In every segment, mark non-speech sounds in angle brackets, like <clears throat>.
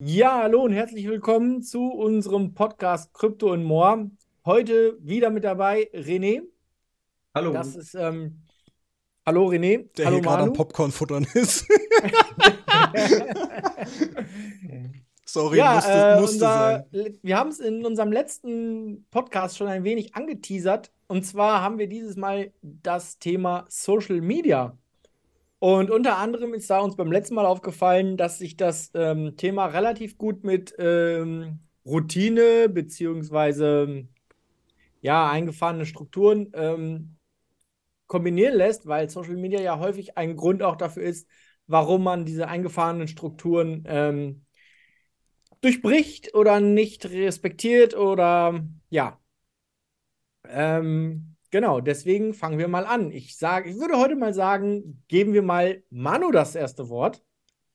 Ja, hallo und herzlich willkommen zu unserem Podcast Krypto und More. Heute wieder mit dabei René. Hallo. Das ist, ähm, hallo René. Der hallo hier gerade am. Popcorn futtern ist. <laughs> Sorry, ja, musste, äh, musste unser, sein. wir haben es in unserem letzten Podcast schon ein wenig angeteasert. Und zwar haben wir dieses Mal das Thema Social Media. Und unter anderem ist da uns beim letzten Mal aufgefallen, dass sich das ähm, Thema relativ gut mit ähm, Routine beziehungsweise ja, eingefahrene Strukturen ähm, kombinieren lässt, weil Social Media ja häufig ein Grund auch dafür ist, warum man diese eingefahrenen Strukturen ähm, durchbricht oder nicht respektiert oder ja. Ähm, genau, deswegen fangen wir mal an. Ich sage, ich würde heute mal sagen, geben wir mal Manu das erste Wort.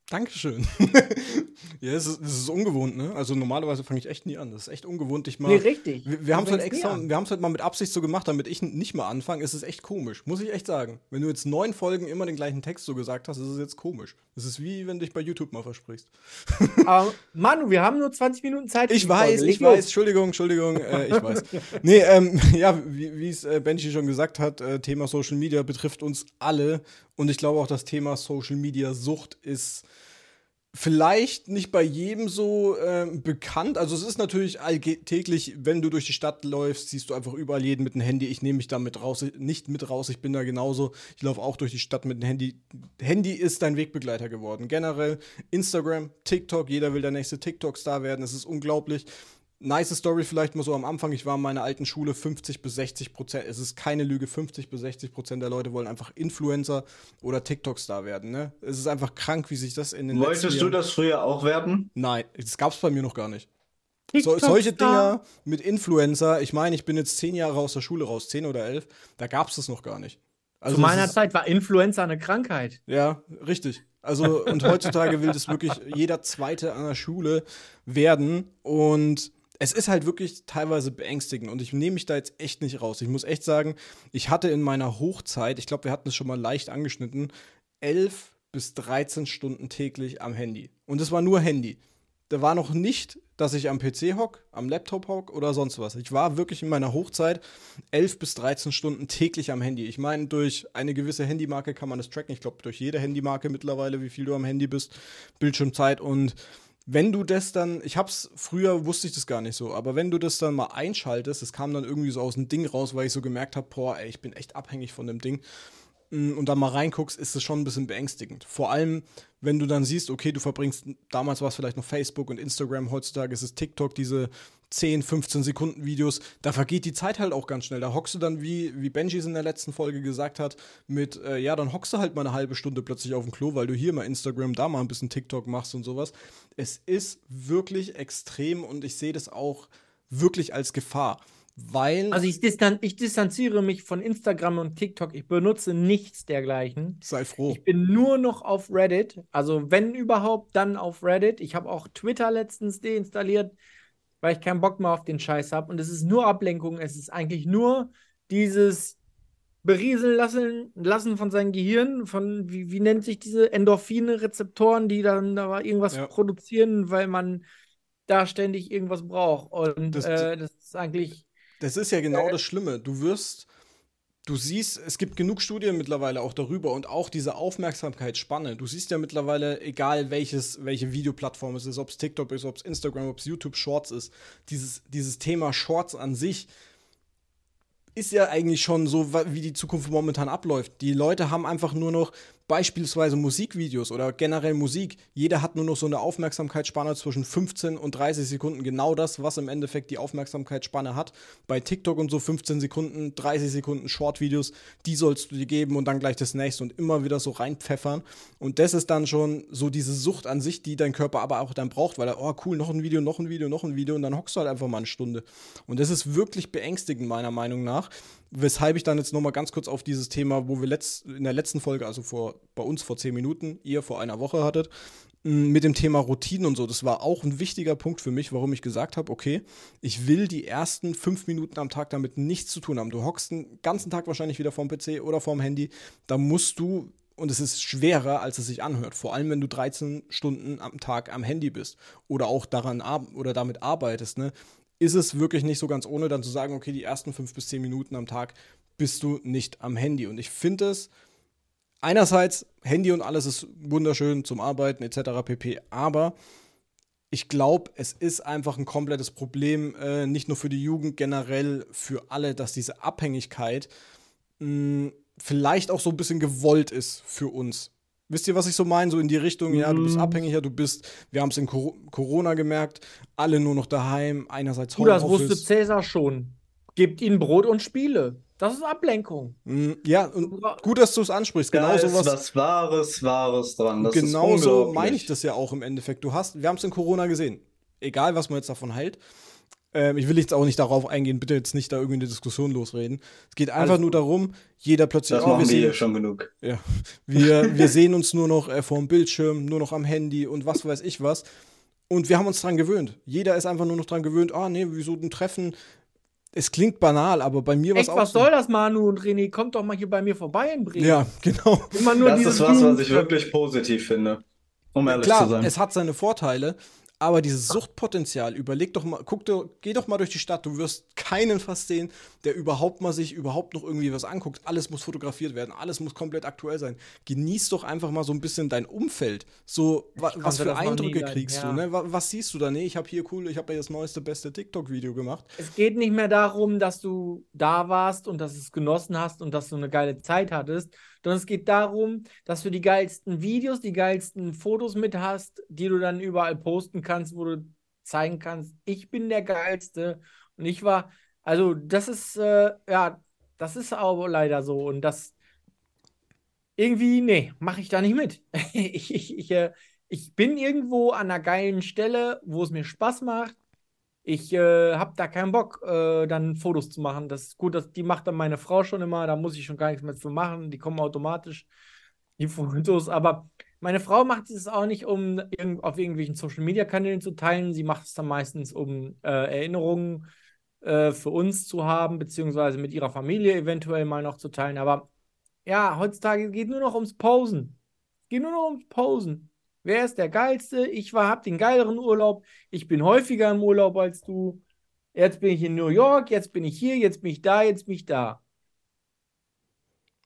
Dankeschön. <laughs> ja, es ist, es ist ungewohnt, ne? Also normalerweise fange ich echt nie an. Das ist echt ungewohnt. Ich mal, Nee, richtig. wir, wir haben es halt extra, wir haben es halt mal mit Absicht so gemacht, damit ich nicht mal anfange. Es ist echt komisch, muss ich echt sagen. Wenn du jetzt neun Folgen immer den gleichen Text so gesagt hast, ist es jetzt komisch. Es ist wie wenn du dich bei YouTube mal versprichst. <laughs> Aber Manu, wir haben nur 20 Minuten Zeit. Ich weiß, ich weiß. Entschuldigung, Entschuldigung, <laughs> äh, ich weiß. Nee, ähm, ja, wie wie es äh, Benji schon gesagt hat, äh, Thema Social Media betrifft uns alle. Und ich glaube auch, das Thema Social Media Sucht ist vielleicht nicht bei jedem so ähm, bekannt. Also es ist natürlich alltäglich, wenn du durch die Stadt läufst, siehst du einfach überall jeden mit dem Handy. Ich nehme mich da mit raus, nicht mit raus, ich bin da genauso. Ich laufe auch durch die Stadt mit dem Handy. Handy ist dein Wegbegleiter geworden. Generell Instagram, TikTok, jeder will der nächste TikTok-Star werden. Es ist unglaublich. Nice Story vielleicht mal so am Anfang. Ich war in meiner alten Schule 50 bis 60 Prozent. Es ist keine Lüge. 50 bis 60 Prozent der Leute wollen einfach Influencer oder TikTok-Star werden. Ne? Es ist einfach krank, wie sich das in den letzten Wolltest du Jahren das früher auch werden? Nein, das gab's bei mir noch gar nicht. So, solche Dinger mit Influencer, ich meine, ich bin jetzt zehn Jahre aus der Schule raus, zehn oder elf, da gab's das noch gar nicht. Also Zu meiner es ist, Zeit war Influenza eine Krankheit. Ja, richtig. Also, und heutzutage will das wirklich jeder Zweite an der Schule werden. Und es ist halt wirklich teilweise beängstigend. Und ich nehme mich da jetzt echt nicht raus. Ich muss echt sagen, ich hatte in meiner Hochzeit, ich glaube, wir hatten es schon mal leicht angeschnitten, elf bis 13 Stunden täglich am Handy. Und es war nur Handy. Da war noch nicht, dass ich am PC hock, am Laptop hock oder sonst was. Ich war wirklich in meiner Hochzeit 11 bis 13 Stunden täglich am Handy. Ich meine, durch eine gewisse Handymarke kann man das tracken. Ich glaube, durch jede Handymarke mittlerweile, wie viel du am Handy bist, Bildschirmzeit. Und wenn du das dann, ich hab's früher, wusste ich das gar nicht so, aber wenn du das dann mal einschaltest, es kam dann irgendwie so aus dem Ding raus, weil ich so gemerkt habe, boah, ey, ich bin echt abhängig von dem Ding mm, und dann mal reinguckst, ist es schon ein bisschen beängstigend. Vor allem, wenn du dann siehst, okay, du verbringst, damals war es vielleicht noch Facebook und Instagram, heutzutage ist es TikTok, diese 10, 15 Sekunden Videos, da vergeht die Zeit halt auch ganz schnell. Da hockst du dann, wie, wie Benji es in der letzten Folge gesagt hat, mit, äh, ja, dann hockst du halt mal eine halbe Stunde plötzlich auf dem Klo, weil du hier mal Instagram, da mal ein bisschen TikTok machst und sowas. Es ist wirklich extrem und ich sehe das auch wirklich als Gefahr. Weil, Also ich, distan ich distanziere mich von Instagram und TikTok. Ich benutze nichts dergleichen. sei froh. Ich bin nur noch auf Reddit. Also wenn überhaupt, dann auf Reddit. Ich habe auch Twitter letztens deinstalliert, weil ich keinen Bock mehr auf den Scheiß habe. Und es ist nur Ablenkung. Es ist eigentlich nur dieses berieseln lassen, lassen von seinem Gehirn, von, wie, wie nennt sich diese Endorphine-Rezeptoren, die dann da irgendwas Ja. produzieren, weil man da ständig irgendwas braucht. Und Das- äh, das ist eigentlich. Das ist ja genau das Schlimme. Du wirst, du siehst, es gibt genug Studien mittlerweile auch darüber und auch diese Aufmerksamkeitsspanne. Du siehst ja mittlerweile, egal welches, welche Videoplattform es ist, ob es TikTok ist, ob es Instagram, ob es YouTube Shorts ist, dieses, dieses Thema Shorts an sich ist ja eigentlich schon so, wie die Zukunft momentan abläuft. Die Leute haben einfach nur noch beispielsweise Musikvideos oder generell Musik. Jeder hat nur noch so eine Aufmerksamkeitsspanne zwischen 15 und 30 Sekunden. Genau das, was im Endeffekt die Aufmerksamkeitsspanne hat. Bei TikTok und so 15 Sekunden, 30 Sekunden Short-Videos, die sollst du dir geben und dann gleich das nächste und immer wieder so reinpfeffern. Und das ist dann schon so diese Sucht an sich, die dein Körper aber auch dann braucht, weil er, oh cool, noch ein Video, noch ein Video, noch ein Video und dann hockst du halt einfach mal eine Stunde. Und das ist wirklich beängstigend, meiner Meinung nach. Weshalb ich dann jetzt nochmal ganz kurz auf dieses Thema, wo wir letzt, in der letzten Folge, also vor, bei uns vor zehn Minuten, ihr vor einer Woche hattet, mh, mit dem Thema Routinen und so. Das war auch ein wichtiger Punkt für mich, warum ich gesagt habe, okay, ich will die ersten fünf Minuten am Tag damit nichts zu tun haben. Du hockst den ganzen Tag wahrscheinlich wieder vorm PC oder vorm Handy. Da musst du und es ist schwerer, als es sich anhört. Vor allem, wenn du 13 Stunden am Tag am Handy bist oder auch daran oder damit arbeitest, ne, ist es wirklich nicht so ganz ohne, dann zu sagen, okay, die ersten fünf bis zehn Minuten am Tag bist du nicht am Handy. Und ich finde es einerseits, Handy und alles ist wunderschön zum Arbeiten etc. pp. Aber ich glaube, es ist einfach ein komplettes Problem, äh, nicht nur für die Jugend, generell für alle, dass diese Abhängigkeit mh, vielleicht auch so ein bisschen gewollt ist für uns. Wisst ihr, was ich so meine? So in die Richtung, ja, du bist mhm. abhängiger, du bist, wir haben es in Corona gemerkt, alle nur noch daheim, einerseits Homeoffice. Du, das wusste Cäsar schon. Gebt ihnen Brot und Spiele. Das ist Ablenkung. Mm, ja, und gut, dass du es ansprichst. Genau da ist was Wahres, Wahres dran. Das genau so meine ich das ja auch im Endeffekt. Du hast, wir haben es in Corona gesehen. Egal, was man jetzt davon hält. Ähm, ich will jetzt auch nicht darauf eingehen, bitte jetzt nicht da irgendwie eine Diskussion losreden. Es geht einfach Alles nur darum, jeder plötzlich. Das oh, machen wir sehen, hier schon genug. Ja, wir, wir sehen uns nur noch äh, vor dem Bildschirm, nur noch am Handy und was weiß ich was. Und wir haben uns dran gewöhnt. Jeder ist einfach nur noch dran gewöhnt, ah nee, wieso ein Treffen? Es klingt banal, aber bei mir war es auch. Was so. soll das, Manu und René? Kommt doch mal hier bei mir vorbei in Bremen. Ja, genau. Immer nur das ist was, was ich wirklich positiv finde. Um ehrlich Klar, zu sein. Es hat seine Vorteile, aber dieses Suchtpotenzial, überleg doch mal, guck doch, geh doch mal durch die Stadt, du wirst keinen fast sehen, der überhaupt mal sich überhaupt noch irgendwie was anguckt. Alles muss fotografiert werden, alles muss komplett aktuell sein. Genieß doch einfach mal so ein bisschen dein Umfeld. So, wa was für Eindrücke kriegst ja. du, ne? Was, was, siehst du da? Nee, ich habe hier cool, ich habe ja das neueste, beste TikTok-Video gemacht. Es geht nicht mehr darum, dass du da warst und dass du es genossen hast und dass du eine geile Zeit hattest, sondern es geht darum, dass du die geilsten Videos, die geilsten Fotos mit hast, die du dann überall posten kannst, wo du zeigen kannst, ich bin der Geilste. Und ich war, also das ist, äh, ja, das ist auch leider so. Und das irgendwie, nee, mache ich da nicht mit. <laughs> ich, ich, ich, äh, ich bin irgendwo an einer geilen Stelle, wo es mir Spaß macht. Ich äh, habe da keinen Bock, äh, dann Fotos zu machen. Das ist gut, das, die macht dann meine Frau schon immer, da muss ich schon gar nichts mehr für machen. Die kommen automatisch, die Fotos. Aber meine Frau macht es auch nicht, um irg auf irgendwelchen Social Media Kanälen zu teilen. Sie macht es dann meistens, um äh, Erinnerungen äh, für uns zu haben, beziehungsweise mit ihrer Familie eventuell mal noch zu teilen. Aber ja, heutzutage geht nur noch ums Posen. Geht nur noch ums Posen. Wer ist der Geilste? Ich war, hab den geileren Urlaub. Ich bin häufiger im Urlaub als du. Jetzt bin ich in New York, jetzt bin ich hier, jetzt bin ich da, jetzt bin ich da.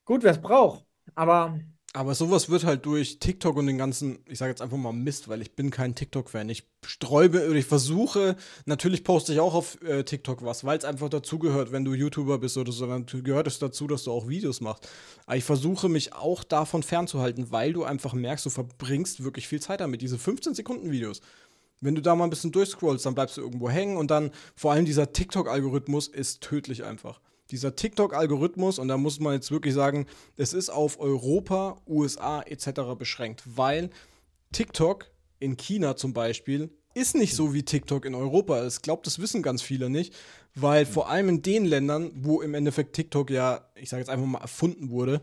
Gut, wer es braucht. Aber aber sowas wird halt durch TikTok und den ganzen, ich sage jetzt einfach mal Mist, weil ich bin kein TikTok-Fan. Ich sträube oder ich versuche, natürlich poste ich auch auf äh, TikTok was, weil es einfach dazugehört, wenn du YouTuber bist oder so, dann gehört es dazu, dass du auch Videos machst. Aber ich versuche mich auch davon fernzuhalten, weil du einfach merkst, du verbringst wirklich viel Zeit damit. Diese 15 Sekunden Videos. Wenn du da mal ein bisschen durchscrollst, dann bleibst du irgendwo hängen und dann vor allem dieser TikTok-Algorithmus ist tödlich einfach dieser TikTok-Algorithmus, und da muss man jetzt wirklich sagen, es ist auf Europa, USA etc. beschränkt, weil TikTok in China zum Beispiel ist nicht so wie TikTok in Europa. Ich glaube, das wissen ganz viele nicht, weil vor allem in den Ländern, wo im Endeffekt TikTok ja, ich sage jetzt einfach mal, erfunden wurde,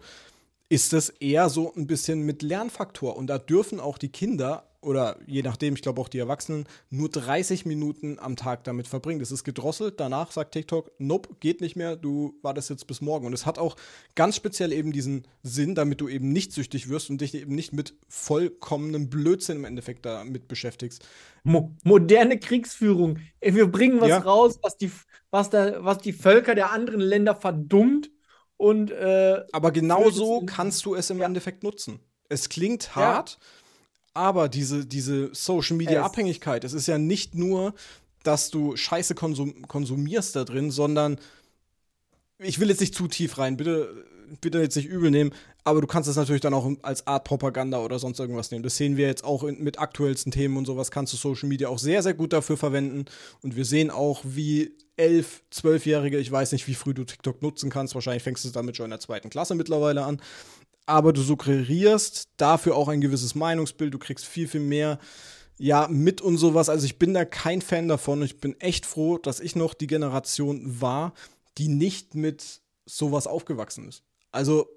ist es eher so ein bisschen mit Lernfaktor. Und da dürfen auch die Kinder oder je nachdem, ich glaube auch die Erwachsenen, nur 30 Minuten am Tag damit verbringen. Das ist gedrosselt. Danach sagt TikTok, nope, geht nicht mehr, du wartest jetzt bis morgen. Und es hat auch ganz speziell eben diesen Sinn, damit du eben nicht süchtig wirst und dich eben nicht mit vollkommenem Blödsinn im Endeffekt damit beschäftigst. Mo moderne Kriegsführung. Wir bringen was ja. raus, was die, was, da, was die Völker der anderen Länder verdummt. Und, äh, Aber genauso kannst du es im ja. Endeffekt nutzen. Es klingt hart. Ja aber diese, diese Social Media Abhängigkeit, es ist ja nicht nur, dass du Scheiße konsum konsumierst da drin, sondern ich will jetzt nicht zu tief rein, bitte, bitte jetzt nicht übel nehmen, aber du kannst es natürlich dann auch als Art Propaganda oder sonst irgendwas nehmen. Das sehen wir jetzt auch in, mit aktuellsten Themen und sowas, kannst du Social Media auch sehr, sehr gut dafür verwenden. Und wir sehen auch, wie elf, zwölfjährige, ich weiß nicht, wie früh du TikTok nutzen kannst, wahrscheinlich fängst du damit schon in der zweiten Klasse mittlerweile an, aber du suggerierst dafür auch ein gewisses Meinungsbild, du kriegst viel, viel mehr ja, mit und sowas. Also ich bin da kein Fan davon. Ich bin echt froh, dass ich noch die Generation war, die nicht mit sowas aufgewachsen ist. Also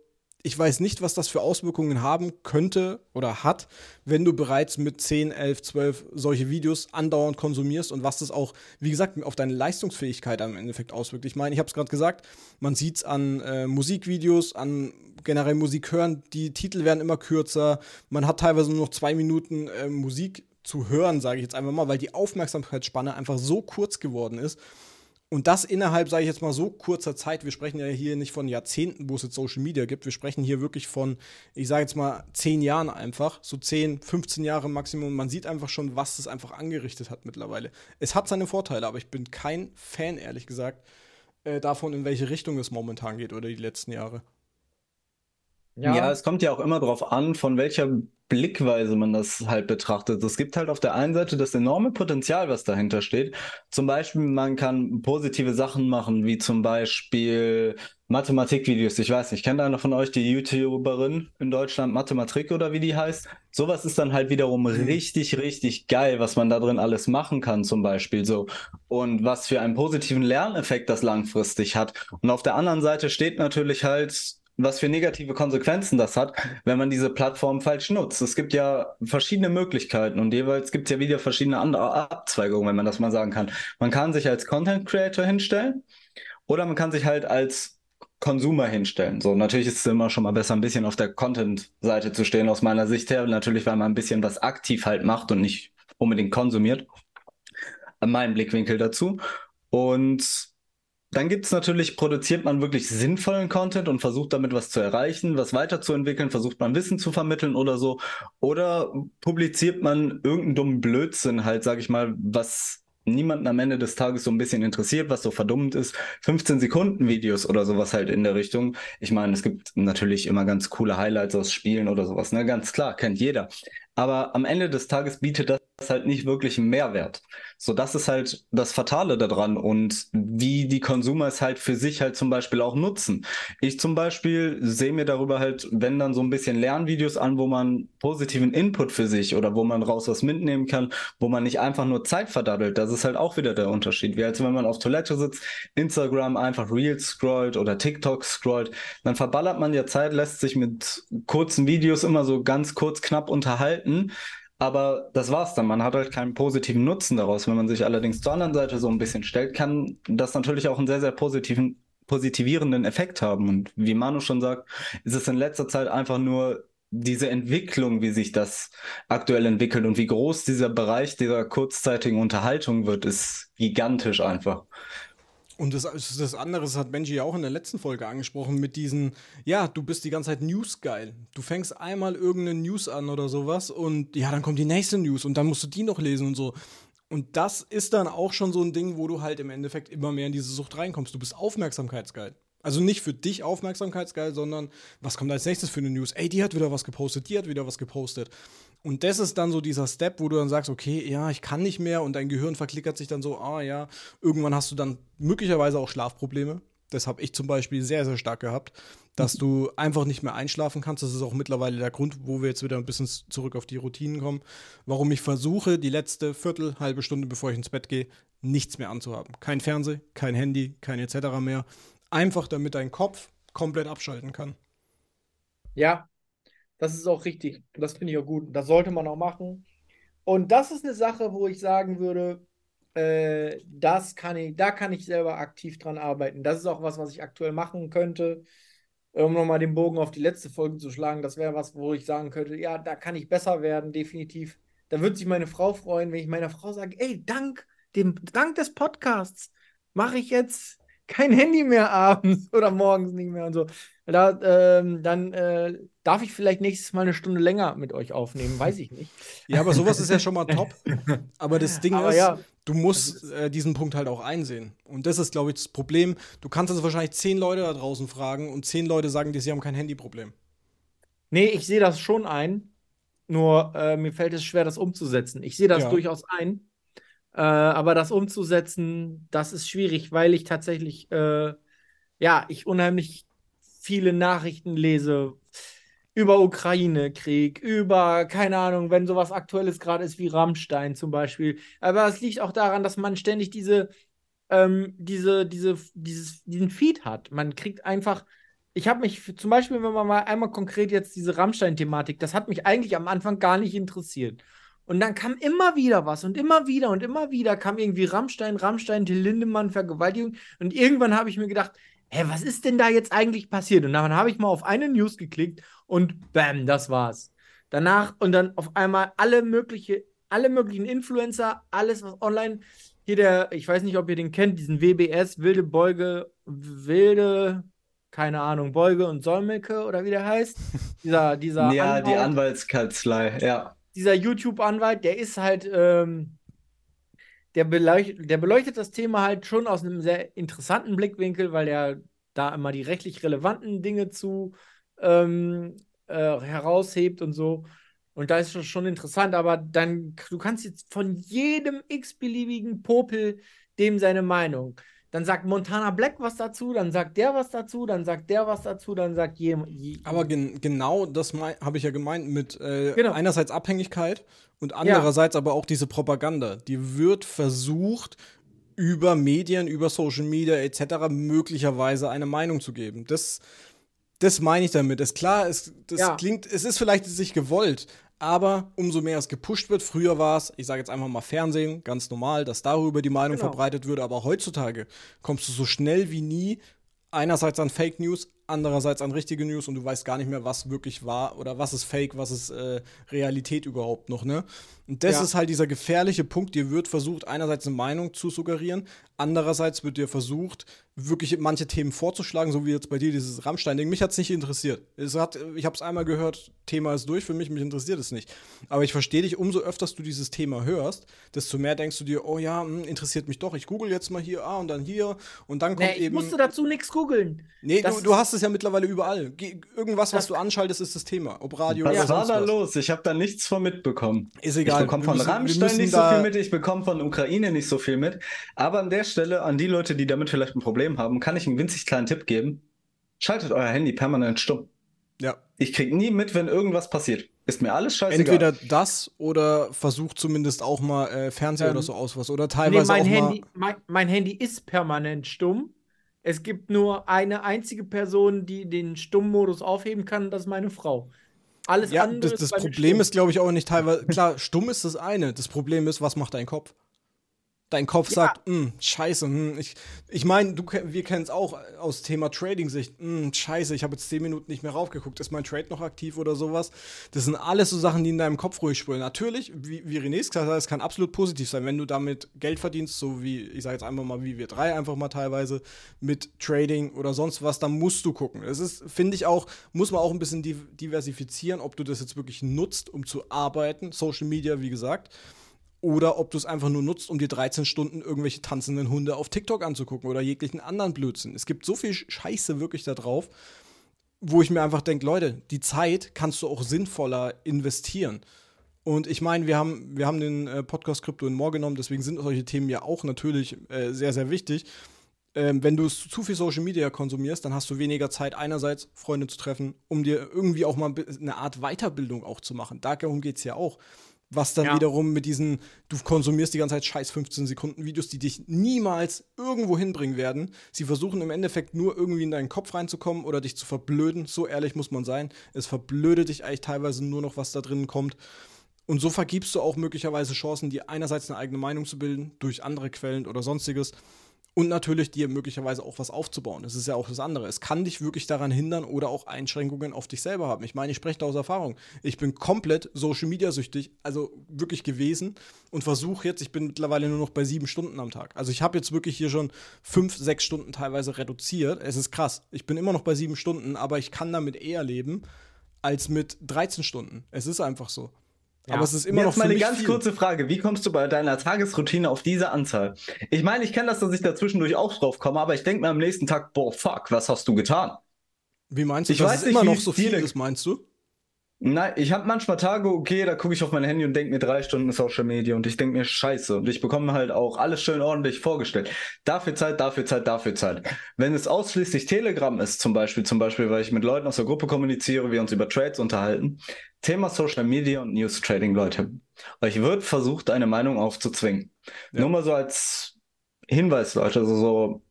ich weiß nicht, was das für Auswirkungen haben könnte oder hat, wenn du bereits mit 10, 11, 12 solche Videos andauernd konsumierst und was das auch, wie gesagt, auf deine Leistungsfähigkeit am Endeffekt auswirkt. Ich meine, ich habe es gerade gesagt, man sieht es an äh, Musikvideos, an generell Musik hören, die Titel werden immer kürzer, man hat teilweise nur noch zwei Minuten äh, Musik zu hören, sage ich jetzt einfach mal, weil die Aufmerksamkeitsspanne einfach so kurz geworden ist. Und das innerhalb, sage ich jetzt mal, so kurzer Zeit. Wir sprechen ja hier nicht von Jahrzehnten, wo es jetzt Social Media gibt. Wir sprechen hier wirklich von, ich sage jetzt mal, zehn Jahren einfach. So zehn, 15 Jahre Maximum. Man sieht einfach schon, was es einfach angerichtet hat mittlerweile. Es hat seine Vorteile, aber ich bin kein Fan, ehrlich gesagt, äh, davon, in welche Richtung es momentan geht oder die letzten Jahre. Ja. ja, es kommt ja auch immer darauf an, von welcher Blickweise man das halt betrachtet. Es gibt halt auf der einen Seite das enorme Potenzial, was dahinter steht. Zum Beispiel, man kann positive Sachen machen, wie zum Beispiel Mathematikvideos. Ich weiß nicht, kennt einer von euch die YouTuberin in Deutschland, Mathematik oder wie die heißt? Sowas ist dann halt wiederum mhm. richtig, richtig geil, was man da drin alles machen kann, zum Beispiel so. Und was für einen positiven Lerneffekt das langfristig hat. Und auf der anderen Seite steht natürlich halt was für negative Konsequenzen das hat, wenn man diese Plattform falsch nutzt. Es gibt ja verschiedene Möglichkeiten und jeweils gibt es ja wieder verschiedene andere Abzweigungen, wenn man das mal sagen kann. Man kann sich als Content Creator hinstellen oder man kann sich halt als Consumer hinstellen. So, natürlich ist es immer schon mal besser, ein bisschen auf der Content-Seite zu stehen, aus meiner Sicht her. Natürlich, weil man ein bisschen was aktiv halt macht und nicht unbedingt konsumiert. Mein Blickwinkel dazu. Und dann gibt es natürlich, produziert man wirklich sinnvollen Content und versucht damit was zu erreichen, was weiterzuentwickeln, versucht man Wissen zu vermitteln oder so. Oder publiziert man irgendeinen dummen Blödsinn halt, sag ich mal, was niemanden am Ende des Tages so ein bisschen interessiert, was so verdummt ist. 15 Sekunden Videos oder sowas halt in der Richtung. Ich meine, es gibt natürlich immer ganz coole Highlights aus Spielen oder sowas, ne? Ganz klar, kennt jeder. Aber am Ende des Tages bietet das halt nicht wirklich einen Mehrwert. So, das ist halt das Fatale daran und wie die Konsumer es halt für sich halt zum Beispiel auch nutzen. Ich zum Beispiel sehe mir darüber halt, wenn dann so ein bisschen Lernvideos an, wo man positiven Input für sich oder wo man raus was mitnehmen kann, wo man nicht einfach nur Zeit verdaddelt. Das ist halt auch wieder der Unterschied. Wie als wenn man auf Toilette sitzt, Instagram einfach Reels scrollt oder TikTok scrollt, dann verballert man ja Zeit, lässt sich mit kurzen Videos immer so ganz kurz knapp unterhalten aber das war's dann. Man hat halt keinen positiven Nutzen daraus. Wenn man sich allerdings zur anderen Seite so ein bisschen stellt, kann das natürlich auch einen sehr, sehr positiven, positivierenden Effekt haben. Und wie Manu schon sagt, ist es in letzter Zeit einfach nur diese Entwicklung, wie sich das aktuell entwickelt und wie groß dieser Bereich dieser kurzzeitigen Unterhaltung wird, ist gigantisch einfach. Und das, das andere, das hat Benji ja auch in der letzten Folge angesprochen, mit diesen, ja, du bist die ganze Zeit News-geil. Du fängst einmal irgendeine News an oder sowas und ja, dann kommt die nächste News und dann musst du die noch lesen und so. Und das ist dann auch schon so ein Ding, wo du halt im Endeffekt immer mehr in diese Sucht reinkommst. Du bist aufmerksamkeitsgeil. Also nicht für dich aufmerksamkeitsgeil, sondern was kommt als nächstes für eine News? Ey, die hat wieder was gepostet, die hat wieder was gepostet. Und das ist dann so dieser Step, wo du dann sagst, okay, ja, ich kann nicht mehr und dein Gehirn verklickert sich dann so, ah ja, irgendwann hast du dann möglicherweise auch Schlafprobleme. Das habe ich zum Beispiel sehr, sehr stark gehabt, dass du einfach nicht mehr einschlafen kannst. Das ist auch mittlerweile der Grund, wo wir jetzt wieder ein bisschen zurück auf die Routinen kommen, warum ich versuche, die letzte Viertel, halbe Stunde, bevor ich ins Bett gehe, nichts mehr anzuhaben. Kein Fernseh, kein Handy, kein etc. mehr Einfach damit dein Kopf komplett abschalten kann. Ja, das ist auch richtig. Das finde ich auch gut. Das sollte man auch machen. Und das ist eine Sache, wo ich sagen würde, äh, das kann ich, da kann ich selber aktiv dran arbeiten. Das ist auch was, was ich aktuell machen könnte. Um nochmal den Bogen auf die letzte Folge zu schlagen, das wäre was, wo ich sagen könnte, ja, da kann ich besser werden, definitiv. Da würde sich meine Frau freuen, wenn ich meiner Frau sage, ey, dank dem, dank des Podcasts mache ich jetzt kein Handy mehr abends oder morgens nicht mehr und so. Da, ähm, dann äh, darf ich vielleicht nächstes Mal eine Stunde länger mit euch aufnehmen, weiß ich nicht. Ja, aber sowas ist ja schon mal <laughs> top. Aber das Ding aber ist, ja, du musst äh, diesen Punkt halt auch einsehen. Und das ist, glaube ich, das Problem. Du kannst also wahrscheinlich zehn Leute da draußen fragen und zehn Leute sagen dir, sie haben kein Handyproblem. Nee, ich sehe das schon ein. Nur äh, mir fällt es schwer, das umzusetzen. Ich sehe das ja. durchaus ein. Äh, aber das umzusetzen, das ist schwierig, weil ich tatsächlich, äh, ja, ich unheimlich viele Nachrichten lese über Ukraine-Krieg, über, keine Ahnung, wenn sowas Aktuelles gerade ist wie Rammstein zum Beispiel. Aber es liegt auch daran, dass man ständig diese, ähm, diese, diese, dieses, diesen Feed hat. Man kriegt einfach ich habe mich zum Beispiel, wenn man mal einmal konkret jetzt diese Rammstein-Thematik, das hat mich eigentlich am Anfang gar nicht interessiert. Und dann kam immer wieder was und immer wieder und immer wieder kam irgendwie Rammstein, Rammstein, Till Lindemann, Vergewaltigung. Und irgendwann habe ich mir gedacht, hä, was ist denn da jetzt eigentlich passiert? Und dann habe ich mal auf eine News geklickt und bam, das war's. Danach und dann auf einmal alle mögliche, alle möglichen Influencer, alles was online. Hier der, ich weiß nicht, ob ihr den kennt, diesen WBS, wilde Beuge, wilde, keine Ahnung, Beuge und Solmecke oder wie der heißt. Dieser, dieser <laughs> ja, Anwalt, die Anwaltskanzlei, ja. Dieser YouTube-Anwalt, der ist halt, ähm, der, beleuchtet, der beleuchtet das Thema halt schon aus einem sehr interessanten Blickwinkel, weil er da immer die rechtlich relevanten Dinge zu ähm, äh, heraushebt und so. Und da ist das schon interessant, aber dann, du kannst jetzt von jedem x-beliebigen Popel dem seine Meinung. Dann sagt Montana Black was dazu, dann sagt der was dazu, dann sagt der was dazu, dann sagt je. je aber gen genau das habe ich ja gemeint mit äh, genau. einerseits Abhängigkeit und andererseits ja. aber auch diese Propaganda. Die wird versucht, über Medien, über Social Media etc. möglicherweise eine Meinung zu geben. Das das meine ich damit. Ist klar, es, das ja. klingt, es ist vielleicht sich gewollt, aber umso mehr es gepusht wird, früher war es, ich sage jetzt einfach mal Fernsehen, ganz normal, dass darüber die Meinung genau. verbreitet würde, aber heutzutage kommst du so schnell wie nie einerseits an Fake News, andererseits an richtige News und du weißt gar nicht mehr, was wirklich war oder was ist Fake, was ist äh, Realität überhaupt noch, ne? Und das ja. ist halt dieser gefährliche Punkt. Dir wird versucht, einerseits eine Meinung zu suggerieren, andererseits wird dir versucht, wirklich manche Themen vorzuschlagen, so wie jetzt bei dir dieses Rammstein-Ding. Mich hat es nicht interessiert. Es hat, ich habe es einmal gehört, Thema ist durch für mich, mich interessiert es nicht. Aber ich verstehe dich, umso öfters du dieses Thema hörst, desto mehr denkst du dir, oh ja, hm, interessiert mich doch. Ich google jetzt mal hier, ah, und dann hier und dann kommt nee, eben. Ich musste dazu nichts googeln. Nee, du, du, hast es ja mittlerweile überall. Ge irgendwas, was du anschaltest, ist das Thema. Ob Radio was oder Was war da los? Ich habe da nichts von mitbekommen. Ist egal. Ich bekomme von müssen, Rammstein nicht so viel mit, ich bekomme von Ukraine nicht so viel mit. Aber an der Stelle, an die Leute, die damit vielleicht ein Problem haben, kann ich einen winzig kleinen Tipp geben. Schaltet euer Handy permanent stumm. Ja. Ich krieg nie mit, wenn irgendwas passiert. Ist mir alles scheißegal. Entweder das oder versucht zumindest auch mal äh, Fernseher ähm, oder so aus was. Oder teilweise nee, mein auch Handy, mein, mein Handy ist permanent stumm. Es gibt nur eine einzige Person, die den Stummmodus aufheben kann, das ist meine Frau. Alles ja, andere das, das Problem ist, glaube ich, auch nicht teilweise. Klar, stumm ist das eine. Das Problem ist, was macht dein Kopf? Dein Kopf ja. sagt, hm, scheiße, hm, ich, ich meine, wir kennen es auch aus Thema Trading-Sicht, hm, scheiße, ich habe jetzt zehn Minuten nicht mehr raufgeguckt, ist mein Trade noch aktiv oder sowas? Das sind alles so Sachen, die in deinem Kopf ruhig spüren. Natürlich, wie, wie René gesagt hat, es kann absolut positiv sein, wenn du damit Geld verdienst, so wie, ich sage jetzt einfach mal, wie wir drei einfach mal teilweise mit Trading oder sonst was, dann musst du gucken. Es ist, finde ich auch, muss man auch ein bisschen diversifizieren, ob du das jetzt wirklich nutzt, um zu arbeiten, Social Media, wie gesagt oder ob du es einfach nur nutzt, um dir 13 Stunden irgendwelche tanzenden Hunde auf TikTok anzugucken oder jeglichen anderen Blödsinn. Es gibt so viel Scheiße wirklich da drauf, wo ich mir einfach denke, Leute, die Zeit kannst du auch sinnvoller investieren. Und ich meine, wir haben, wir haben den äh, Podcast Krypto in More genommen, deswegen sind solche Themen ja auch natürlich äh, sehr, sehr wichtig. Ähm, wenn du zu viel Social Media konsumierst, dann hast du weniger Zeit, einerseits Freunde zu treffen, um dir irgendwie auch mal eine Art Weiterbildung auch zu machen. Darum geht es ja auch. Was dann ja. wiederum mit diesen, du konsumierst die ganze Zeit scheiß 15 Sekunden Videos, die dich niemals irgendwo hinbringen werden. Sie versuchen im Endeffekt nur irgendwie in deinen Kopf reinzukommen oder dich zu verblöden. So ehrlich muss man sein. Es verblödet dich eigentlich teilweise nur noch, was da drinnen kommt. Und so vergibst du auch möglicherweise Chancen, dir einerseits eine eigene Meinung zu bilden, durch andere Quellen oder sonstiges und natürlich dir möglicherweise auch was aufzubauen. Das ist ja auch das andere. Es kann dich wirklich daran hindern oder auch Einschränkungen auf dich selber haben. Ich meine, ich spreche da aus Erfahrung. Ich bin komplett Social Media süchtig, also wirklich gewesen und versuche jetzt, ich bin mittlerweile nur noch bei sieben Stunden am Tag. Also ich habe jetzt wirklich hier schon fünf, sechs Stunden teilweise reduziert. Es ist krass. Ich bin immer noch bei sieben Stunden, aber ich kann damit eher leben als mit 13 Stunden. Es ist einfach so. Ja. Aber es ist immer Jetzt noch mal eine ganz viel. kurze Frage. Wie kommst du bei deiner Tagesroutine auf diese Anzahl? Ich meine, ich kenne das, dass ich da zwischendurch auch drauf komme, aber ich denke mir am nächsten Tag, boah, fuck, was hast du getan? Wie meinst du, ich weiß nicht, immer noch so viel ist, meinst du? Nein, ich habe manchmal Tage, okay, da gucke ich auf mein Handy und denke mir drei Stunden Social Media und ich denke mir scheiße und ich bekomme halt auch alles schön ordentlich vorgestellt. Dafür Zeit, dafür Zeit, dafür Zeit. Wenn es ausschließlich Telegram ist, zum Beispiel, zum Beispiel, weil ich mit Leuten aus der Gruppe kommuniziere, wir uns über Trades unterhalten, Thema Social Media und News Trading, Leute. Euch wird versucht, eine Meinung aufzuzwingen. Ja. Nur mal so als Hinweis, Leute, also so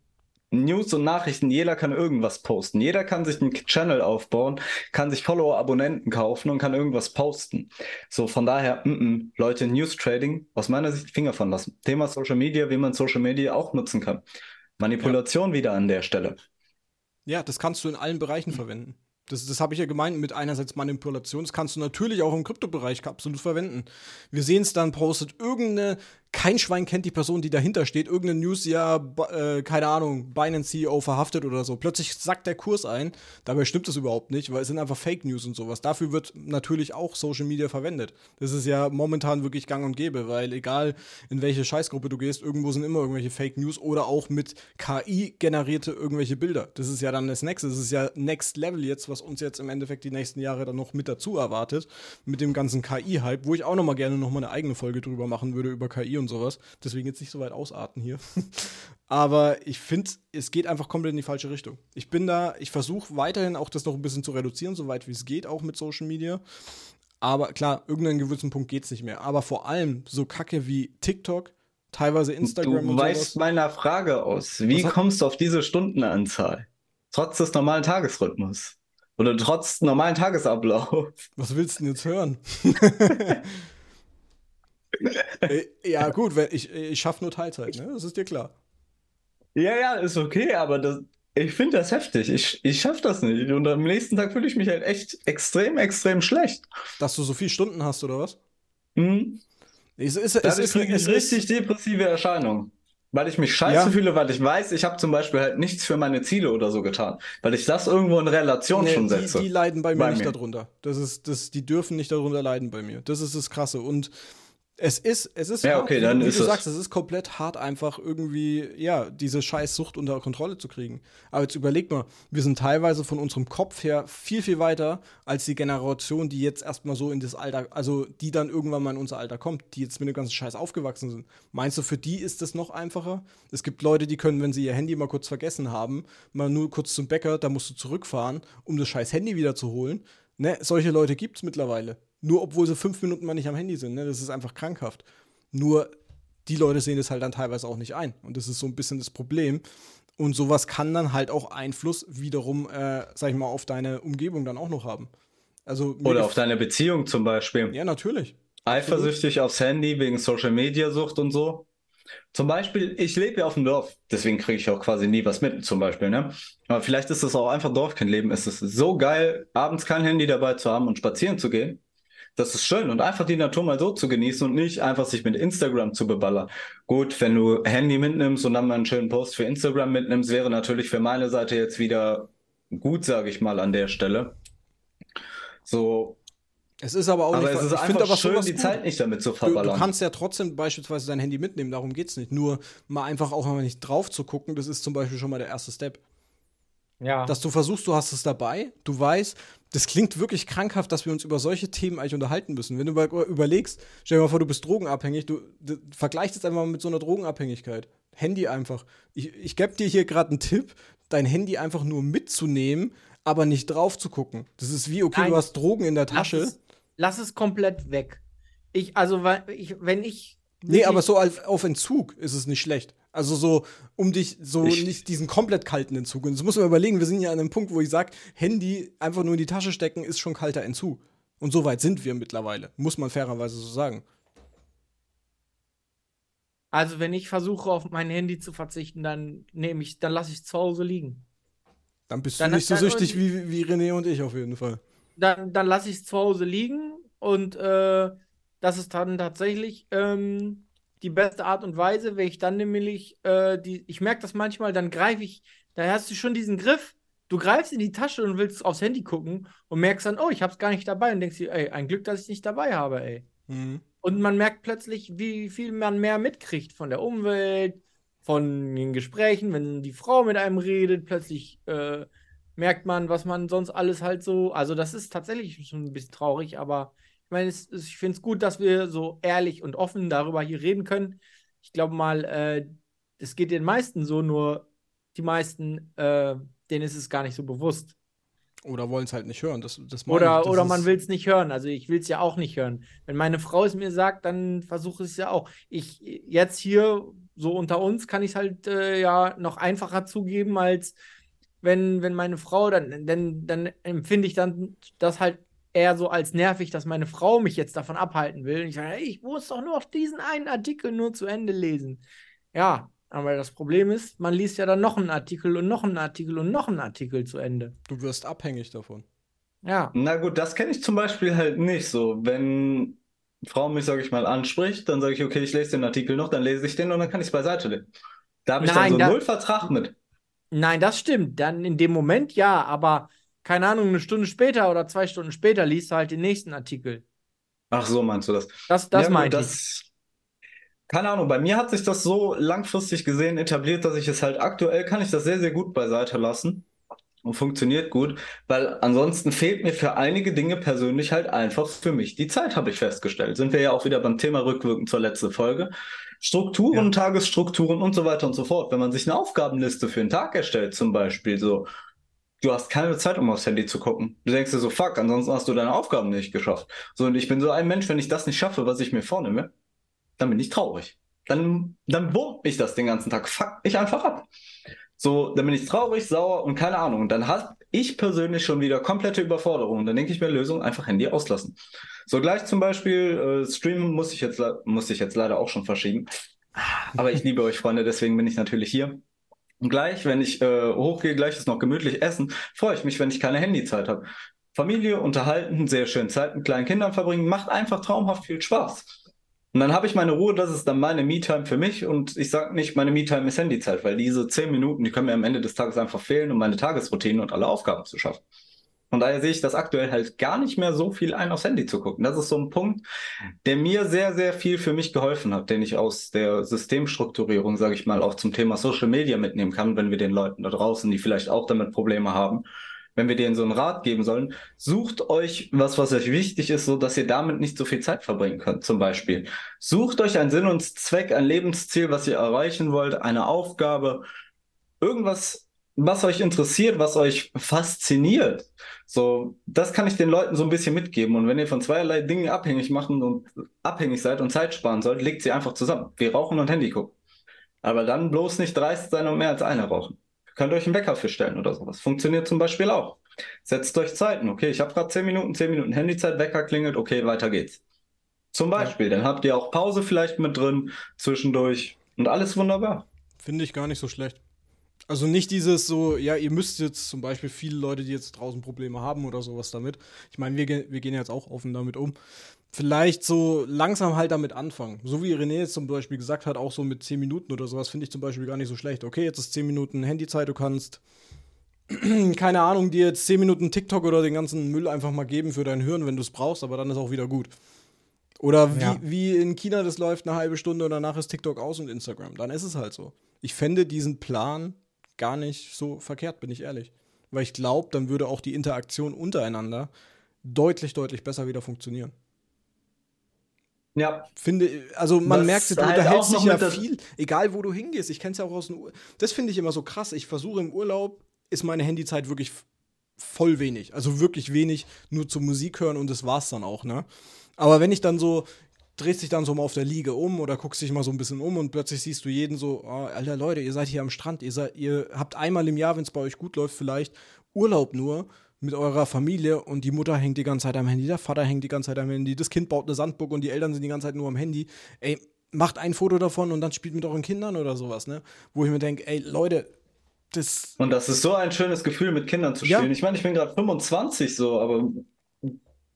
News und Nachrichten, jeder kann irgendwas posten. Jeder kann sich einen Channel aufbauen, kann sich Follower, Abonnenten kaufen und kann irgendwas posten. So, von daher, m -m, Leute, News Trading, aus meiner Sicht Finger von lassen. Thema Social Media, wie man Social Media auch nutzen kann. Manipulation ja. wieder an der Stelle. Ja, das kannst du in allen Bereichen verwenden. Das, das habe ich ja gemeint mit einerseits Manipulation. Das kannst du natürlich auch im Kryptobereich absolut verwenden. Wir sehen es dann, postet irgendeine kein Schwein kennt die Person, die dahinter steht. Irgendeine News, ja, äh, keine Ahnung, Binance CEO verhaftet oder so. Plötzlich sackt der Kurs ein. Dabei stimmt das überhaupt nicht, weil es sind einfach Fake News und sowas. Dafür wird natürlich auch Social Media verwendet. Das ist ja momentan wirklich gang und gäbe, weil egal in welche Scheißgruppe du gehst, irgendwo sind immer irgendwelche Fake News oder auch mit KI generierte irgendwelche Bilder. Das ist ja dann das Nächste. Das ist ja Next Level jetzt, was uns jetzt im Endeffekt die nächsten Jahre dann noch mit dazu erwartet. Mit dem ganzen KI-Hype, wo ich auch noch mal gerne noch mal eine eigene Folge drüber machen würde, über KI und sowas. Deswegen jetzt nicht so weit ausarten hier. <laughs> Aber ich finde, es geht einfach komplett in die falsche Richtung. Ich bin da, ich versuche weiterhin auch das noch ein bisschen zu reduzieren, soweit wie es geht, auch mit Social Media. Aber klar, irgendeinen gewissen Punkt geht es nicht mehr. Aber vor allem so Kacke wie TikTok, teilweise Instagram. Du weißt meiner Frage aus. Wie kommst du auf diese Stundenanzahl? Trotz des normalen Tagesrhythmus. Oder trotz normalen Tagesablauf. Was willst du denn jetzt hören? <laughs> <laughs> Äh, ja, gut, wenn ich, ich schaffe nur Teilzeit, ne? Das ist dir klar. Ja, ja, ist okay, aber das, ich finde das heftig. Ich, ich schaffe das nicht. Und am nächsten Tag fühle ich mich halt echt extrem, extrem schlecht. Dass du so viele Stunden hast, oder was? Mhm. Es ist, es ist, kriege ich richtig depressive Erscheinungen. Weil ich mich scheiße ja. fühle, weil ich weiß, ich habe zum Beispiel halt nichts für meine Ziele oder so getan. Weil ich das irgendwo in Relation nee, schon setze. Die, die leiden bei mir bei nicht mir. darunter. Das ist, das, die dürfen nicht darunter leiden bei mir. Das ist das Krasse. Und es ist, es ist, ja, okay, hart, dann wie, ist du sagst, es ist komplett hart, einfach irgendwie, ja, diese scheiß Sucht unter Kontrolle zu kriegen. Aber jetzt überleg mal, wir sind teilweise von unserem Kopf her viel, viel weiter als die Generation, die jetzt erstmal so in das Alter, also die dann irgendwann mal in unser Alter kommt, die jetzt mit dem ganzen Scheiß aufgewachsen sind. Meinst du, für die ist das noch einfacher? Es gibt Leute, die können, wenn sie ihr Handy mal kurz vergessen haben, mal nur kurz zum Bäcker, da musst du zurückfahren, um das scheiß Handy wieder zu holen. Ne, solche Leute gibt es mittlerweile. Nur obwohl sie fünf Minuten mal nicht am Handy sind. Ne? Das ist einfach krankhaft. Nur die Leute sehen das halt dann teilweise auch nicht ein. Und das ist so ein bisschen das Problem. Und sowas kann dann halt auch Einfluss wiederum, äh, sag ich mal, auf deine Umgebung dann auch noch haben. Also, Oder auf deine Beziehung zum Beispiel. Ja, natürlich. Eifersüchtig Absolut. aufs Handy wegen Social Media Sucht und so. Zum Beispiel, ich lebe ja auf dem Dorf, deswegen kriege ich auch quasi nie was mit, zum Beispiel, ne? Aber vielleicht ist es auch einfach Dorfkindleben. Es ist so geil, abends kein Handy dabei zu haben und spazieren zu gehen. Das ist schön und einfach die Natur mal so zu genießen und nicht einfach sich mit Instagram zu beballern. Gut, wenn du Handy mitnimmst und dann mal einen schönen Post für Instagram mitnimmst, wäre natürlich für meine Seite jetzt wieder gut, sage ich mal, an der Stelle. So. Es ist aber auch aber nicht, es ist ich einfach aber schön, die gut. Zeit nicht damit zu verballern. Du, du, kannst ja trotzdem beispielsweise dein Handy mitnehmen, darum geht es nicht. Nur mal einfach auch mal nicht drauf zu gucken, das ist zum Beispiel schon mal der erste Step. Ja. Dass du versuchst, du hast es dabei, du weißt, das klingt wirklich krankhaft, dass wir uns über solche Themen eigentlich unterhalten müssen. Wenn du überlegst, stell dir mal vor, du bist drogenabhängig, du, du vergleichst es einfach mal mit so einer Drogenabhängigkeit. Handy einfach. Ich, ich gebe dir hier gerade einen Tipp, dein Handy einfach nur mitzunehmen, aber nicht drauf zu gucken. Das ist wie, okay, Nein, du hast Drogen in der Tasche. Lass es, komplett weg. Ich, also, ich, wenn ich. Nee, aber so auf, auf Entzug ist es nicht schlecht. Also so, um dich so ich nicht diesen komplett kalten Entzug. Und das muss man überlegen, wir sind ja an einem Punkt, wo ich sage, Handy einfach nur in die Tasche stecken ist schon kalter Entzug. Und so weit sind wir mittlerweile, muss man fairerweise so sagen. Also wenn ich versuche auf mein Handy zu verzichten, dann nehme ich, dann lasse ich es zu Hause liegen. Dann bist dann, du nicht so süchtig wie, wie René und ich auf jeden Fall. Dann, dann lasse ich es zu Hause liegen und äh, das ist dann tatsächlich ähm, die beste Art und Weise, wenn ich dann nämlich, äh, die, ich merke das manchmal, dann greife ich, da hast du schon diesen Griff, du greifst in die Tasche und willst aufs Handy gucken und merkst dann, oh, ich hab's gar nicht dabei und denkst dir, ey, ein Glück, dass ich nicht dabei habe, ey. Mhm. Und man merkt plötzlich, wie viel man mehr mitkriegt von der Umwelt, von den Gesprächen, wenn die Frau mit einem redet, plötzlich äh, merkt man, was man sonst alles halt so, also das ist tatsächlich schon ein bisschen traurig, aber meine, es, ich finde es gut, dass wir so ehrlich und offen darüber hier reden können. Ich glaube mal, äh, es geht den meisten so, nur die meisten, äh, denen ist es gar nicht so bewusst. Oder wollen es halt nicht hören. Das, das oder ich, das oder man will es nicht hören. Also ich will es ja auch nicht hören. Wenn meine Frau es mir sagt, dann versuche ich es ja auch. Ich jetzt hier so unter uns kann ich es halt äh, ja noch einfacher zugeben, als wenn, wenn meine Frau, dann, dann, dann empfinde ich dann das halt eher so als nervig, dass meine Frau mich jetzt davon abhalten will. Und ich sage, hey, ich muss doch nur auf diesen einen Artikel nur zu Ende lesen. Ja, aber das Problem ist, man liest ja dann noch einen Artikel und noch einen Artikel und noch einen Artikel zu Ende. Du wirst abhängig davon. Ja. Na gut, das kenne ich zum Beispiel halt nicht so. Wenn Frau mich, sage ich mal, anspricht, dann sage ich, okay, ich lese den Artikel noch, dann lese ich den und dann kann ich es beiseite legen. Da habe ich Nein, dann so da, null Vertrag mit. Nein, das stimmt. Dann in dem Moment ja, aber keine Ahnung, eine Stunde später oder zwei Stunden später liest du halt den nächsten Artikel. Ach so, meinst du das? Das, das ja, meinte ich. Keine Ahnung, bei mir hat sich das so langfristig gesehen etabliert, dass ich es halt aktuell kann ich das sehr, sehr gut beiseite lassen und funktioniert gut, weil ansonsten fehlt mir für einige Dinge persönlich halt einfach für mich die Zeit, habe ich festgestellt. Sind wir ja auch wieder beim Thema rückwirkend zur letzten Folge. Strukturen, ja. Tagesstrukturen und so weiter und so fort. Wenn man sich eine Aufgabenliste für einen Tag erstellt, zum Beispiel, so, du hast keine Zeit, um aufs Handy zu gucken. Du denkst dir so, fuck, ansonsten hast du deine Aufgaben nicht geschafft. So, und ich bin so ein Mensch, wenn ich das nicht schaffe, was ich mir vornehme, dann bin ich traurig. Dann, dann wurmt mich das den ganzen Tag. Fuck ich einfach ab. So, dann bin ich traurig, sauer und keine Ahnung. Und dann habe ich persönlich schon wieder komplette Überforderung. Und dann denke ich mir, Lösung, einfach Handy auslassen. So gleich zum Beispiel, äh, streamen muss ich, jetzt, muss ich jetzt leider auch schon verschieben. Aber ich liebe euch, Freunde, deswegen bin ich natürlich hier. Gleich, wenn ich äh, hochgehe, gleich ist noch gemütlich essen, freue ich mich, wenn ich keine Handyzeit habe. Familie unterhalten, sehr schön Zeit mit kleinen Kindern verbringen, macht einfach traumhaft viel Spaß. Und dann habe ich meine Ruhe, das ist dann meine Me-Time für mich und ich sage nicht, meine Me-Time ist Handyzeit, weil diese zehn Minuten, die können mir am Ende des Tages einfach fehlen, um meine Tagesroutine und alle Aufgaben zu schaffen. Von daher sehe ich das aktuell halt gar nicht mehr so viel ein, aufs Handy zu gucken. Das ist so ein Punkt, der mir sehr, sehr viel für mich geholfen hat, den ich aus der Systemstrukturierung, sage ich mal, auch zum Thema Social Media mitnehmen kann, wenn wir den Leuten da draußen, die vielleicht auch damit Probleme haben, wenn wir denen so einen Rat geben sollen, sucht euch was, was euch wichtig ist, so dass ihr damit nicht so viel Zeit verbringen könnt, zum Beispiel. Sucht euch einen Sinn und Zweck, ein Lebensziel, was ihr erreichen wollt, eine Aufgabe, irgendwas, was euch interessiert, was euch fasziniert. So, das kann ich den Leuten so ein bisschen mitgeben. Und wenn ihr von zweierlei Dingen abhängig machen und abhängig seid und Zeit sparen sollt, legt sie einfach zusammen. Wir rauchen und Handy gucken. Aber dann bloß nicht dreist sein und mehr als einer rauchen. Könnt euch einen Wecker für stellen oder sowas. Funktioniert zum Beispiel auch. Setzt euch Zeiten. Okay, ich habe gerade 10 Minuten, 10 Minuten Handyzeit, Wecker klingelt, okay, weiter geht's. Zum Beispiel. Ja. Dann habt ihr auch Pause vielleicht mit drin, zwischendurch. Und alles wunderbar. Finde ich gar nicht so schlecht. Also nicht dieses so, ja, ihr müsst jetzt zum Beispiel viele Leute, die jetzt draußen Probleme haben oder sowas damit. Ich meine, wir, wir gehen jetzt auch offen damit um vielleicht so langsam halt damit anfangen. So wie René jetzt zum Beispiel gesagt hat, auch so mit 10 Minuten oder sowas, finde ich zum Beispiel gar nicht so schlecht. Okay, jetzt ist 10 Minuten Handyzeit, du kannst, <clears throat> keine Ahnung, dir jetzt 10 Minuten TikTok oder den ganzen Müll einfach mal geben für dein Hirn, wenn du es brauchst, aber dann ist auch wieder gut. Oder wie, ja. wie in China das läuft, eine halbe Stunde und danach ist TikTok aus und Instagram. Dann ist es halt so. Ich fände diesen Plan gar nicht so verkehrt, bin ich ehrlich. Weil ich glaube, dann würde auch die Interaktion untereinander deutlich, deutlich besser wieder funktionieren. Ja. Finde, also man das merkt, du halt unterhältst dich ja viel, egal wo du hingehst. Ich kenne es ja auch aus dem Urlaub. Das finde ich immer so krass. Ich versuche im Urlaub, ist meine Handyzeit wirklich voll wenig. Also wirklich wenig, nur zur Musik hören und das war's dann auch, ne? Aber wenn ich dann so, drehst dich dann so mal auf der Liege um oder guckst dich mal so ein bisschen um und plötzlich siehst du jeden so, oh, alter Leute, ihr seid hier am Strand, ihr, seid, ihr habt einmal im Jahr, wenn es bei euch gut läuft, vielleicht Urlaub nur mit eurer Familie und die Mutter hängt die ganze Zeit am Handy, der Vater hängt die ganze Zeit am Handy, das Kind baut eine Sandburg und die Eltern sind die ganze Zeit nur am Handy. Ey, macht ein Foto davon und dann spielt mit euren Kindern oder sowas, ne? Wo ich mir denke, ey, Leute, das. Und das ist so ein schönes Gefühl, mit Kindern zu spielen. Ja. Ich meine, ich bin gerade 25 so, aber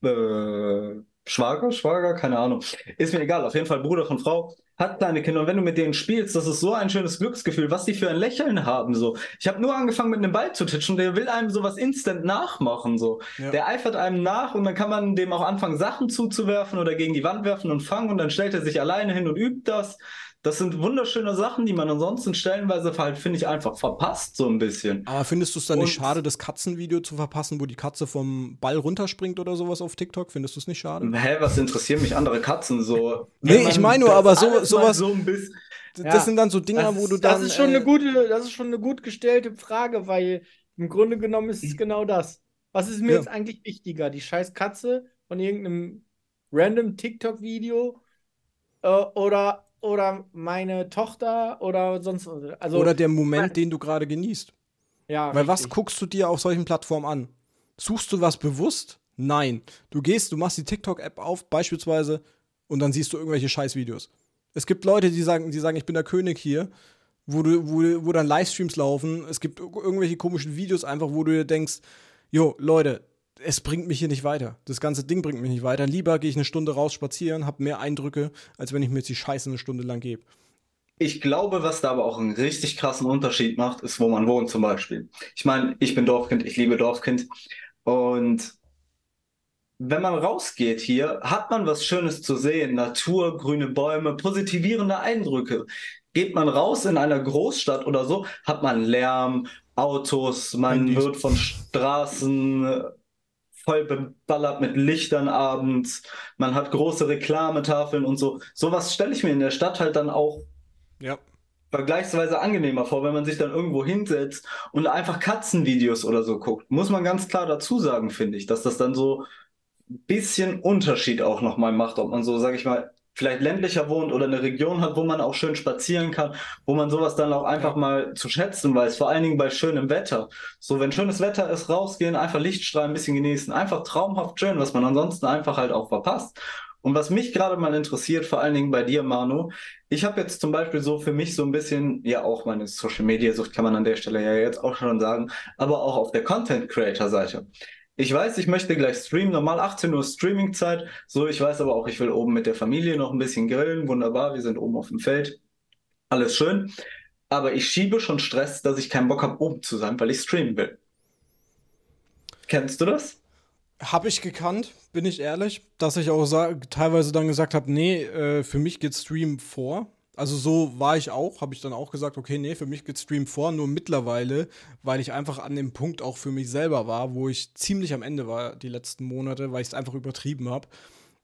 äh, Schwager, Schwager, keine Ahnung. Ist mir egal, auf jeden Fall Bruder von Frau hat kleine Kinder und wenn du mit denen spielst, das ist so ein schönes Glücksgefühl, was die für ein Lächeln haben. So, ich habe nur angefangen mit einem Ball zu titschen, der will einem sowas instant nachmachen. So, ja. der eifert einem nach und dann kann man dem auch anfangen, Sachen zuzuwerfen oder gegen die Wand werfen und fangen und dann stellt er sich alleine hin und übt das. Das sind wunderschöne Sachen, die man ansonsten stellenweise halt, finde ich, einfach verpasst, so ein bisschen. Aber findest du es dann nicht schade, das Katzenvideo zu verpassen, wo die Katze vom Ball runterspringt oder sowas auf TikTok? Findest du es nicht schade? Hä, was interessieren mich andere Katzen so? nee, ich meine nur, aber so, sowas. So ein bisschen, das ja, sind dann so Dinger, wo du dann. Das ist schon äh, eine gute, das ist schon eine gut gestellte Frage, weil im Grunde genommen ist es genau das. Was ist mir ja. jetzt eigentlich wichtiger? Die scheiß Katze von irgendeinem random TikTok-Video äh, oder oder meine Tochter oder sonst also oder der Moment, den du gerade genießt. Ja. Weil richtig. was guckst du dir auf solchen Plattformen an? Suchst du was bewusst? Nein. Du gehst, du machst die TikTok-App auf, beispielsweise, und dann siehst du irgendwelche Scheißvideos. Es gibt Leute, die sagen, die sagen, ich bin der König hier, wo, du, wo, wo dann Livestreams laufen. Es gibt irgendwelche komischen Videos einfach, wo du dir denkst, jo, Leute, es bringt mich hier nicht weiter. Das ganze Ding bringt mich nicht weiter. Lieber gehe ich eine Stunde raus spazieren, habe mehr Eindrücke, als wenn ich mir jetzt die Scheiße eine Stunde lang gebe. Ich glaube, was da aber auch einen richtig krassen Unterschied macht, ist, wo man wohnt zum Beispiel. Ich meine, ich bin Dorfkind, ich liebe Dorfkind. Und wenn man rausgeht hier, hat man was Schönes zu sehen. Natur, grüne Bäume, positivierende Eindrücke. Geht man raus in einer Großstadt oder so, hat man Lärm, Autos, man wird von Straßen voll beballert mit Lichtern abends, man hat große Reklametafeln und so. Sowas stelle ich mir in der Stadt halt dann auch ja. vergleichsweise angenehmer vor, wenn man sich dann irgendwo hinsetzt und einfach Katzenvideos oder so guckt. Muss man ganz klar dazu sagen, finde ich, dass das dann so ein bisschen Unterschied auch nochmal macht, ob man so, sag ich mal, vielleicht ländlicher wohnt oder eine Region hat, wo man auch schön spazieren kann, wo man sowas dann auch einfach mal zu schätzen weiß, vor allen Dingen bei schönem Wetter. So, wenn schönes Wetter ist, rausgehen, einfach Lichtstrahlen ein bisschen genießen, einfach traumhaft schön, was man ansonsten einfach halt auch verpasst. Und was mich gerade mal interessiert, vor allen Dingen bei dir, Manu, ich habe jetzt zum Beispiel so für mich so ein bisschen, ja auch meine Social Media Sucht kann man an der Stelle ja jetzt auch schon sagen, aber auch auf der Content Creator Seite. Ich weiß, ich möchte gleich streamen, normal 18 Uhr Streamingzeit. So, ich weiß aber auch, ich will oben mit der Familie noch ein bisschen grillen. Wunderbar, wir sind oben auf dem Feld. Alles schön. Aber ich schiebe schon Stress, dass ich keinen Bock habe, oben zu sein, weil ich streamen will. Kennst du das? Habe ich gekannt, bin ich ehrlich, dass ich auch teilweise dann gesagt habe, nee, äh, für mich geht Stream vor. Also so war ich auch, habe ich dann auch gesagt, okay, nee, für mich geht Stream vor, nur mittlerweile, weil ich einfach an dem Punkt auch für mich selber war, wo ich ziemlich am Ende war die letzten Monate, weil ich es einfach übertrieben habe,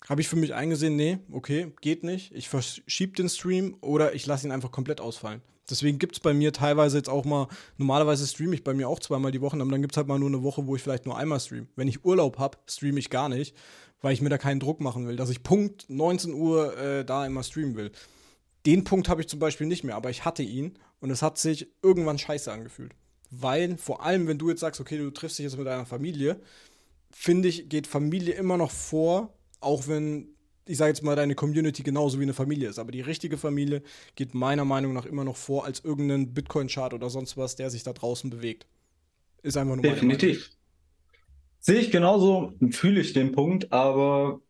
habe ich für mich eingesehen, nee, okay, geht nicht, ich verschiebe den Stream oder ich lasse ihn einfach komplett ausfallen. Deswegen gibt es bei mir teilweise jetzt auch mal, normalerweise streame ich bei mir auch zweimal die Woche, aber dann gibt es halt mal nur eine Woche, wo ich vielleicht nur einmal streame. Wenn ich Urlaub habe, streame ich gar nicht, weil ich mir da keinen Druck machen will, dass ich Punkt 19 Uhr äh, da immer streamen will. Den Punkt habe ich zum Beispiel nicht mehr, aber ich hatte ihn und es hat sich irgendwann scheiße angefühlt. Weil, vor allem, wenn du jetzt sagst, okay, du triffst dich jetzt mit deiner Familie, finde ich, geht Familie immer noch vor, auch wenn, ich sage jetzt mal, deine Community genauso wie eine Familie ist. Aber die richtige Familie geht meiner Meinung nach immer noch vor als irgendein Bitcoin-Chart oder sonst was, der sich da draußen bewegt. Ist einfach nur Definitiv. Sehe ich genauso, fühle ich den Punkt, aber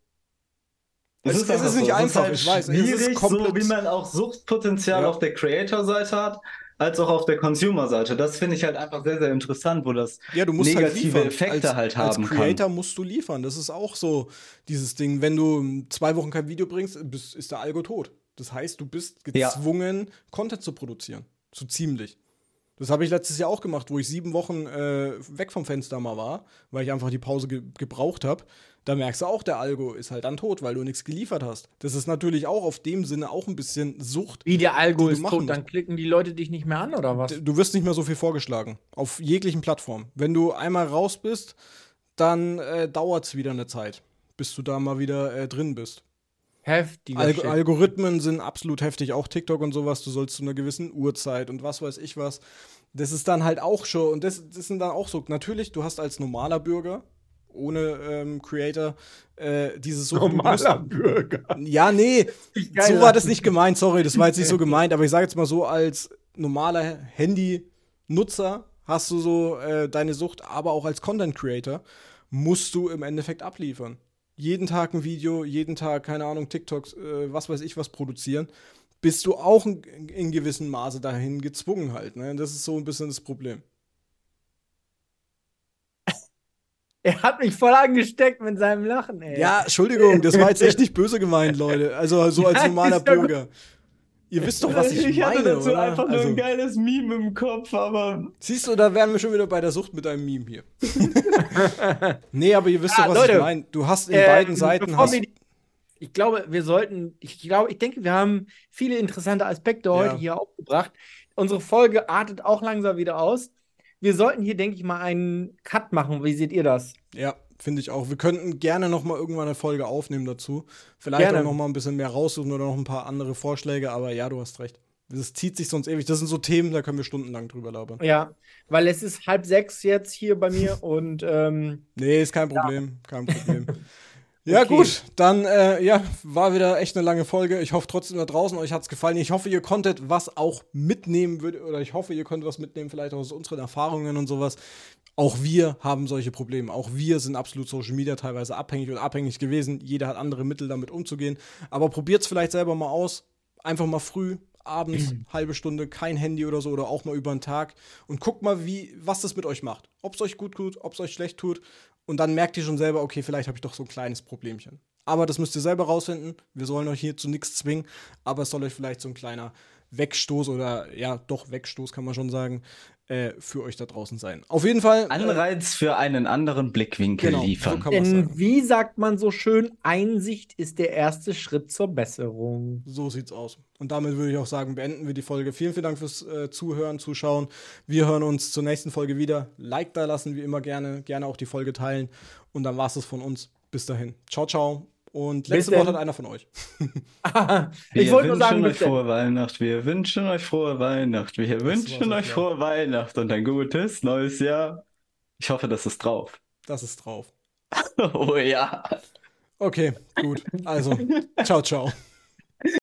es, es, ist, es ist, nicht so. einfach, ist halt ich weiß. Schwierig, so wie man auch Suchtpotenzial ja. auf der Creator-Seite hat, als auch auf der Consumer-Seite. Das finde ich halt einfach sehr, sehr interessant, wo das ja, du musst halt negative halt Effekte als, halt haben Als Creator kann. musst du liefern. Das ist auch so dieses Ding. Wenn du zwei Wochen kein Video bringst, ist der Algo tot. Das heißt, du bist gezwungen, ja. Content zu produzieren. So ziemlich. Das habe ich letztes Jahr auch gemacht, wo ich sieben Wochen äh, weg vom Fenster mal war, weil ich einfach die Pause ge gebraucht habe da merkst du auch, der Algo ist halt dann tot, weil du nichts geliefert hast. Das ist natürlich auch auf dem Sinne auch ein bisschen Sucht. Wie der Algo ist tot, dann klicken die Leute dich nicht mehr an oder was? Du wirst nicht mehr so viel vorgeschlagen. Auf jeglichen Plattformen. Wenn du einmal raus bist, dann äh, dauert es wieder eine Zeit, bis du da mal wieder äh, drin bist. Heftig. Alg Algorithmen sind absolut heftig, auch TikTok und sowas. Du sollst zu einer gewissen Uhrzeit und was weiß ich was. Das ist dann halt auch schon, und das, das sind dann auch so, natürlich, du hast als normaler Bürger, ohne ähm, Creator äh, dieses so normaler Bürger. Ja, nee, <laughs> so war das nicht gemeint, sorry, das war jetzt nicht so <laughs> gemeint, aber ich sage jetzt mal so als normaler Handy-Nutzer hast du so äh, deine Sucht, aber auch als Content Creator musst du im Endeffekt abliefern. Jeden Tag ein Video, jeden Tag, keine Ahnung, TikToks, äh, was weiß ich was produzieren, bist du auch in, in gewissem Maße dahin gezwungen halt. Ne? Das ist so ein bisschen das Problem. <laughs> Er hat mich voll angesteckt mit seinem Lachen, ey. Ja, Entschuldigung, das war jetzt echt nicht böse gemeint, <laughs> Leute. Also so als normaler Bürger. Ihr wisst doch, was ich, <laughs> ich meine, hatte dazu oder? einfach nur also, ein geiles Meme im Kopf, aber. Siehst du, da wären wir schon wieder bei der Sucht mit einem Meme hier. nee, aber ihr wisst ah, doch, was Leute, ich meine. Du hast in äh, beiden Seiten. Hast die, ich glaube, wir sollten, ich glaube, ich denke, wir haben viele interessante Aspekte ja. heute hier aufgebracht. Unsere Folge artet auch langsam wieder aus wir sollten hier, denke ich mal, einen Cut machen. Wie seht ihr das? Ja, finde ich auch. Wir könnten gerne noch mal irgendwann eine Folge aufnehmen dazu. Vielleicht gerne. auch noch mal ein bisschen mehr raussuchen oder noch ein paar andere Vorschläge. Aber ja, du hast recht. Das zieht sich sonst ewig. Das sind so Themen, da können wir stundenlang drüber labern. Ja, weil es ist halb sechs jetzt hier bei mir und ähm, Nee, ist kein Problem. Ja. Kein Problem. <laughs> Ja, okay. gut, dann äh, ja, war wieder echt eine lange Folge. Ich hoffe trotzdem da draußen, euch hat es gefallen. Ich hoffe, ihr konntet was auch mitnehmen, würd, oder ich hoffe, ihr konntet was mitnehmen, vielleicht aus unseren Erfahrungen und sowas. Auch wir haben solche Probleme. Auch wir sind absolut Social Media teilweise abhängig und abhängig gewesen. Jeder hat andere Mittel, damit umzugehen. Aber probiert es vielleicht selber mal aus. Einfach mal früh, abends, halbe Stunde, kein Handy oder so oder auch mal über den Tag und guckt mal, wie, was das mit euch macht. Ob es euch gut tut, ob es euch schlecht tut. Und dann merkt ihr schon selber, okay, vielleicht habe ich doch so ein kleines Problemchen. Aber das müsst ihr selber rausfinden. Wir sollen euch hier zu nichts zwingen, aber es soll euch vielleicht so ein kleiner Wegstoß oder ja, doch Wegstoß kann man schon sagen, äh, für euch da draußen sein. Auf jeden Fall. Äh, Anreiz äh, für einen anderen Blickwinkel genau, liefern. So Denn wie sagt man so schön, Einsicht ist der erste Schritt zur Besserung. So sieht's aus. Und damit würde ich auch sagen, beenden wir die Folge. Vielen, vielen Dank fürs äh, Zuhören, Zuschauen. Wir hören uns zur nächsten Folge wieder. Like da lassen, wie immer gerne. Gerne auch die Folge teilen. Und dann war es von uns. Bis dahin. Ciao, ciao. Und letzte Wort hat einer von euch. <laughs> ich wollte nur sagen, euch frohe Weihnacht. Wir wünschen euch frohe Weihnacht. Wir wünschen euch frohe Weihnacht und ein gutes neues Jahr. Ich hoffe, das ist drauf. Das ist drauf. <laughs> oh ja. Okay, gut. Also, ciao, ciao.